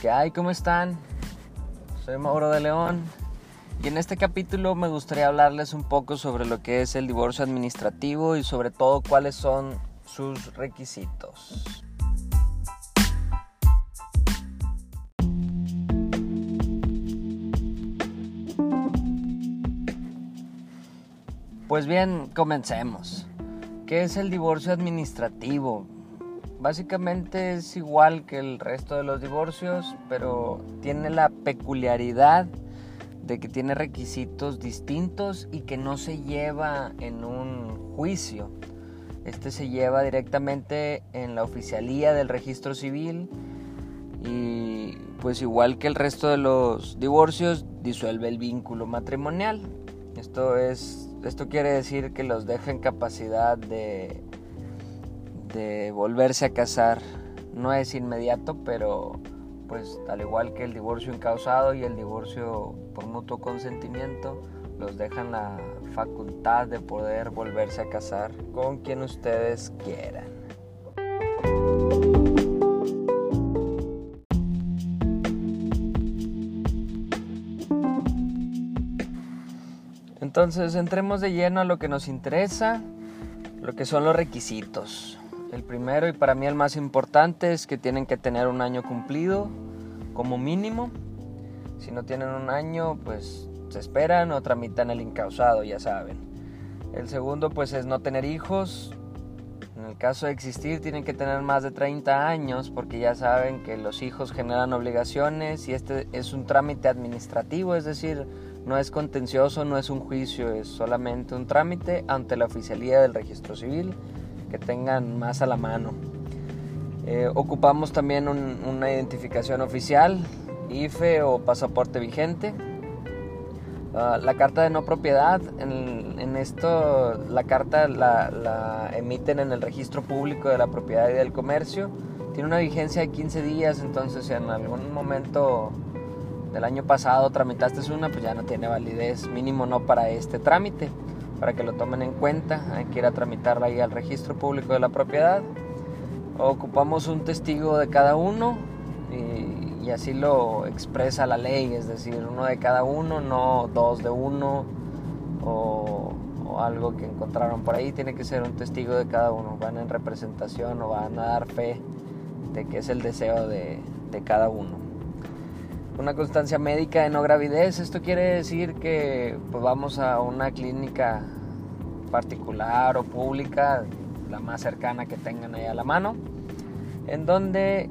¿Qué hay? ¿Cómo están? Soy Mauro de León y en este capítulo me gustaría hablarles un poco sobre lo que es el divorcio administrativo y sobre todo cuáles son sus requisitos. Pues bien, comencemos. ¿Qué es el divorcio administrativo? Básicamente es igual que el resto de los divorcios, pero tiene la peculiaridad de que tiene requisitos distintos y que no se lleva en un juicio. Este se lleva directamente en la oficialía del registro civil y pues igual que el resto de los divorcios disuelve el vínculo matrimonial. Esto es esto quiere decir que los deja en capacidad de de volverse a casar. No es inmediato, pero pues al igual que el divorcio incausado y el divorcio por mutuo consentimiento, los dejan la facultad de poder volverse a casar con quien ustedes quieran. Entonces entremos de lleno a lo que nos interesa, lo que son los requisitos. El primero y para mí el más importante es que tienen que tener un año cumplido como mínimo. Si no tienen un año, pues se esperan o tramitan el incausado, ya saben. El segundo pues es no tener hijos. En el caso de existir tienen que tener más de 30 años porque ya saben que los hijos generan obligaciones y este es un trámite administrativo, es decir, no es contencioso, no es un juicio, es solamente un trámite ante la oficialía del registro civil que tengan más a la mano. Eh, ocupamos también una identificación oficial, IFE o pasaporte vigente. Ah, la carta de no propiedad, en, esto la carta la, la, emiten en el registro público de la propiedad y del comercio. Tiene una vigencia de 15 días, entonces si en algún momento del año pasado tramitaste una, pues ya no tiene validez, mínimo no para este trámite para que lo tomen en cuenta. Hay que ir a tramitarla ahí al registro público de la propiedad. Ocupamos un testigo de cada uno y, así lo expresa la ley, es decir, uno de cada uno, no dos de uno o, algo que encontraron por ahí. Tiene que ser un testigo de cada uno. Van en representación o van a dar fe de que es el deseo de, cada uno una constancia médica de no gravidez. Esto quiere decir que pues, vamos a una clínica particular o pública, la más cercana que tengan ahí a la mano, en donde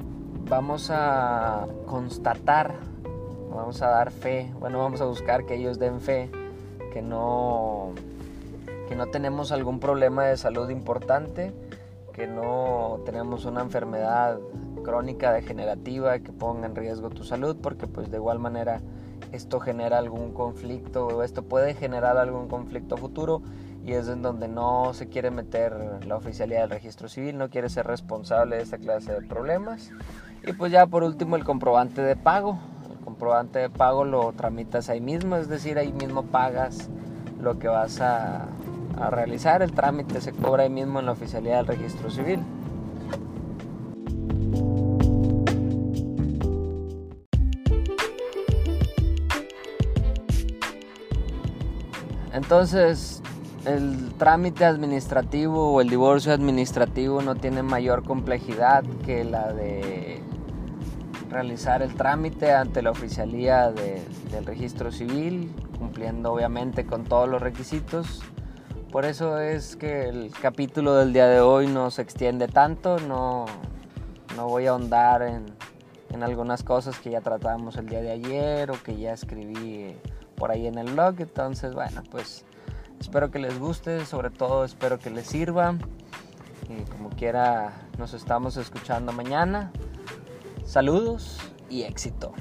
vamos a constatar, vamos a dar fe, bueno, vamos a buscar que ellos den fe, que no, que no tenemos algún problema de salud importante, que no tenemos una enfermedad crónica degenerativa que ponga en riesgo tu salud porque pues de igual manera esto genera algún conflicto o esto puede generar algún conflicto futuro y es en donde no se quiere meter la oficialidad del registro civil, no quiere ser responsable de esta clase de problemas. Y pues ya por último el comprobante de pago. El comprobante de pago lo tramitas ahí mismo, es decir, ahí mismo pagas lo que vas a, a realizar. El trámite se cobra ahí mismo en la oficialidad del registro civil. Entonces, el trámite administrativo o el divorcio administrativo no tiene mayor complejidad que la de realizar el trámite ante la oficialía del registro civil, cumpliendo obviamente con todos los requisitos. Por eso es que el capítulo del día de hoy no se extiende tanto, no, no voy a ahondar en, en algunas cosas que ya tratamos el día de ayer o que ya escribí por ahí en el blog. Entonces, bueno, pues espero que les guste, sobre todo espero que les sirva. Y como quiera, nos estamos escuchando mañana. Saludos y éxito.